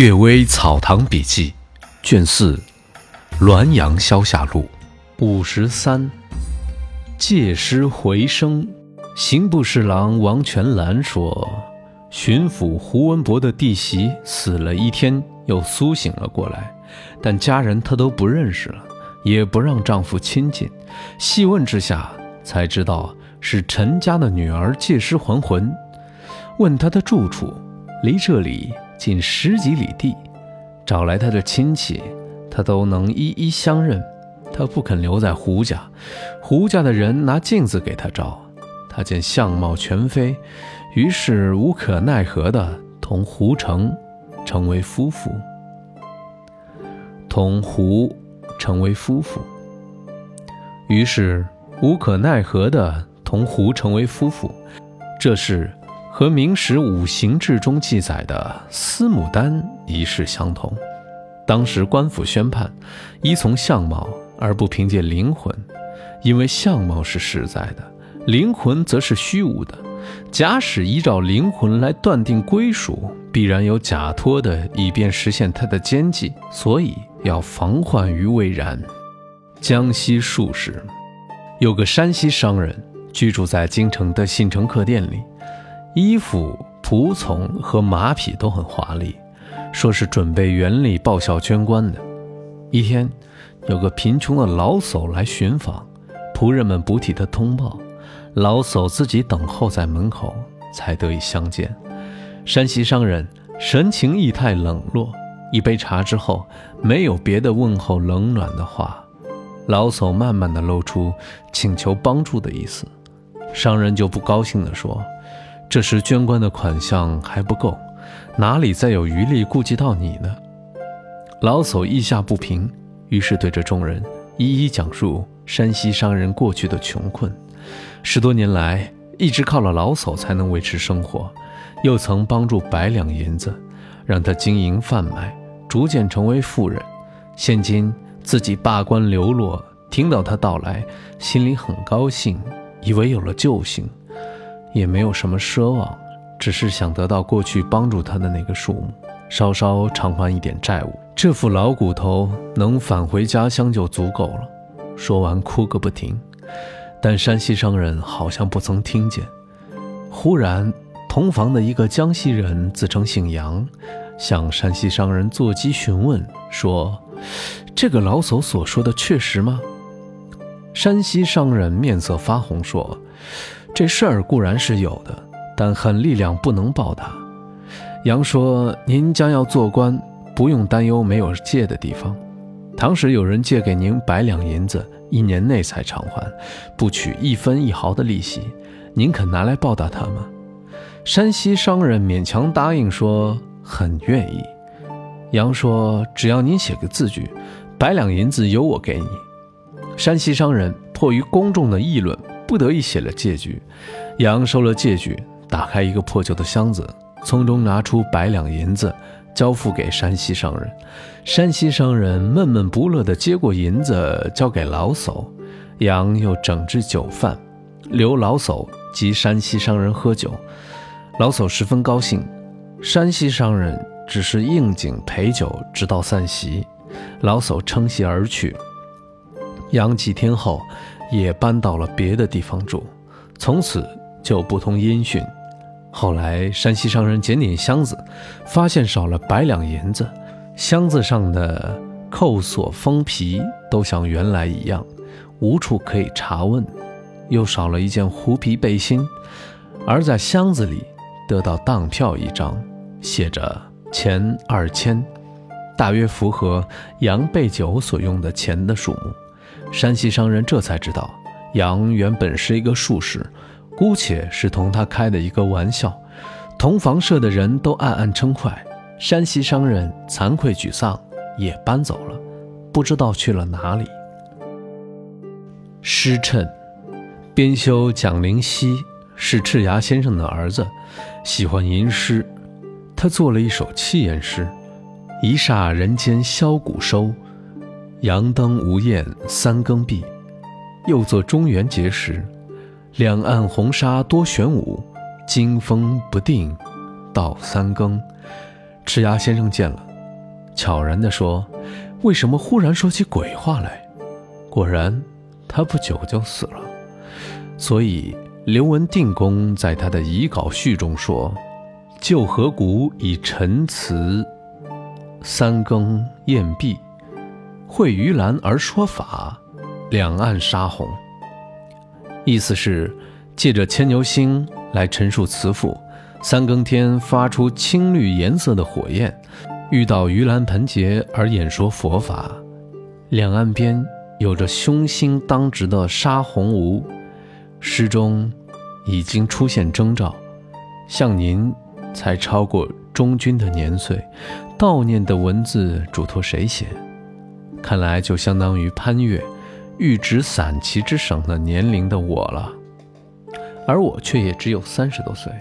《岳微草堂笔记》卷四，《滦阳消夏录》五十三。借尸回生，刑部侍郎王全兰说，巡抚胡文博的弟媳死了一天，又苏醒了过来，但家人她都不认识了，也不让丈夫亲近。细问之下，才知道是陈家的女儿借尸还魂。问她的住处，离这里。近十几里地，找来他的亲戚，他都能一一相认。他不肯留在胡家，胡家的人拿镜子给他照，他见相貌全非，于是无可奈何的同胡成成为夫妇。同胡成为夫妇，于是无可奈何的同胡成为夫妇，这是。和《明史五行志》中记载的司牡丹一事相同。当时官府宣判，依从相貌而不凭借灵魂，因为相貌是实在的，灵魂则是虚无的。假使依照灵魂来断定归属，必然有假托的，以便实现他的奸计，所以要防患于未然。江西数时，有个山西商人居住在京城的信诚客店里。衣服、仆从和马匹都很华丽，说是准备原力报效捐官的。一天，有个贫穷的老叟来寻访，仆人们不替他通报，老叟自己等候在门口，才得以相见。山西商人神情意态冷落，一杯茶之后，没有别的问候冷暖的话。老叟慢慢的露出请求帮助的意思，商人就不高兴地说。这时捐官的款项还不够，哪里再有余力顾及到你呢？老叟意下不平，于是对着众人一一讲述山西商人过去的穷困，十多年来一直靠了老叟才能维持生活，又曾帮助百两银子，让他经营贩卖，逐渐成为富人。现今自己罢官流落，听到他到来，心里很高兴，以为有了救星。也没有什么奢望，只是想得到过去帮助他的那个数目，稍稍偿还一点债务。这副老骨头能返回家乡就足够了。说完，哭个不停。但山西商人好像不曾听见。忽然，同房的一个江西人自称姓杨，向山西商人坐机询问说：“这个老叟所说的确实吗？”山西商人面色发红说。这事儿固然是有的，但狠力量不能报答。杨说：“您将要做官，不用担忧没有借的地方。倘使有人借给您百两银子，一年内才偿还，不取一分一毫的利息，您肯拿来报答他吗？”山西商人勉强答应说：“很愿意。”杨说：“只要您写个字据，百两银子由我给你。”山西商人迫于公众的议论。不得已写了借据，杨收了借据，打开一个破旧的箱子，从中拿出百两银子，交付给山西商人。山西商人闷闷不乐地接过银子，交给老叟。杨又整治酒饭，留老叟及山西商人喝酒。老叟十分高兴，山西商人只是应景陪酒，直到散席。老叟称席而去。杨几天后。也搬到了别的地方住，从此就不通音讯。后来山西商人检点箱子，发现少了百两银子，箱子上的扣锁封皮都像原来一样，无处可以查问，又少了一件狐皮背心，而在箱子里得到当票一张，写着钱二千，大约符合杨备酒所用的钱的数目。山西商人这才知道，杨原本是一个术士，姑且是同他开的一个玩笑。同房舍的人都暗暗称快。山西商人惭愧沮丧，也搬走了，不知道去了哪里。诗谶，编修蒋灵溪是赤牙先生的儿子，喜欢吟诗，他做了一首七言诗：一霎人间箫鼓收。阳灯无焰三更闭，又作中元节时，两岸红纱多玄武，惊风不定到三更。赤牙先生见了，悄然地说：“为什么忽然说起鬼话来？”果然，他不久就死了。所以刘文定公在他的遗稿序中说：“旧河谷以陈词，三更宴毕，会于兰而说法，两岸沙红。”意思是借着牵牛星来陈述词赋。三更天发出青绿颜色的火焰，遇到盂兰盆节而演说佛法。两岸边有着凶星当值的沙红无，诗中已经出现征兆。像您才超过中君的年岁，悼念的文字嘱托谁写？看来就相当于潘岳欲执散骑之省的年龄的我了，而我却也只有三十多岁。